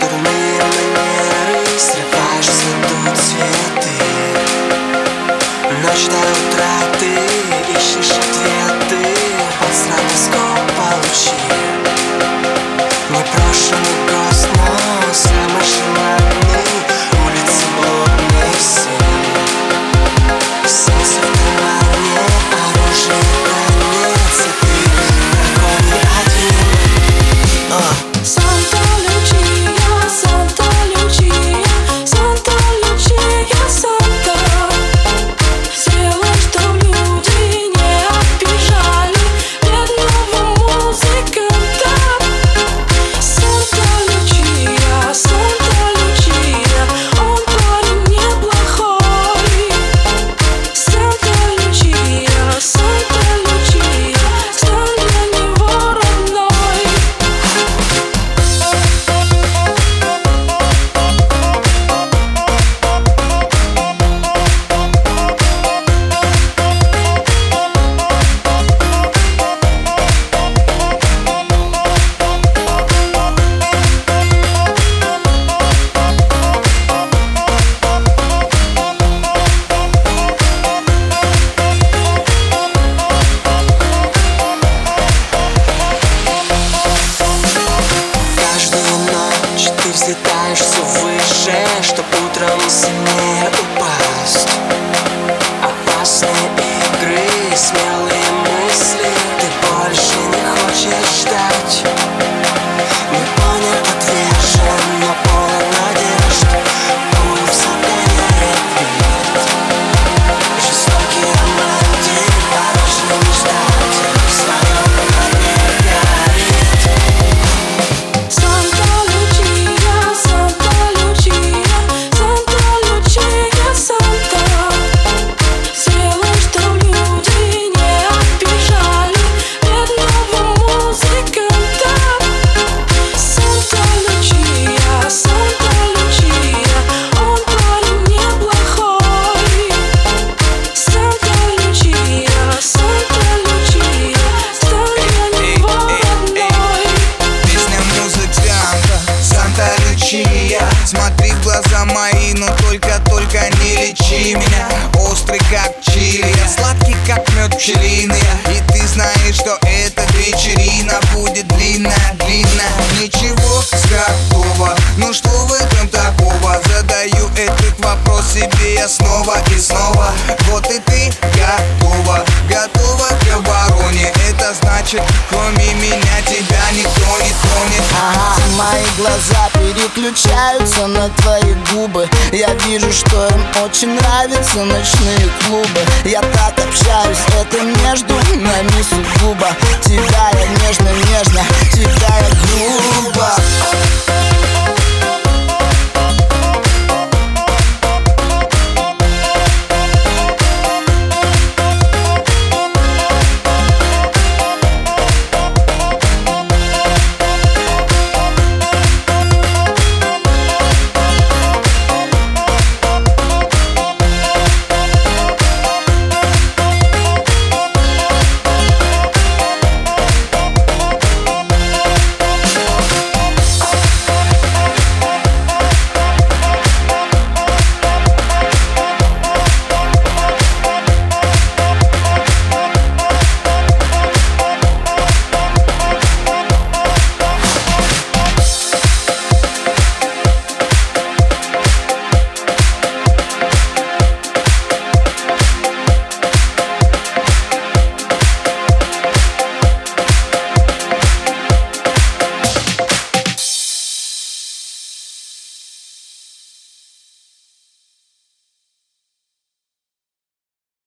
Gotta make no Лючия Смотри в глаза мои, но только-только не лечи меня. Острый как чили, сладкий как мед пчелиный И ты знаешь, что эта вечерина будет длинная, длинная. Ничего готово, ну что в этом такого? Задаю этот вопрос себе я снова и снова. Вот и ты готова, готова к обороне. Это значит, кроме меня тебя никто мои глаза переключаются на твои губы. Я вижу, что им очень нравятся ночные клубы. Я так общаюсь, это между нами сугубо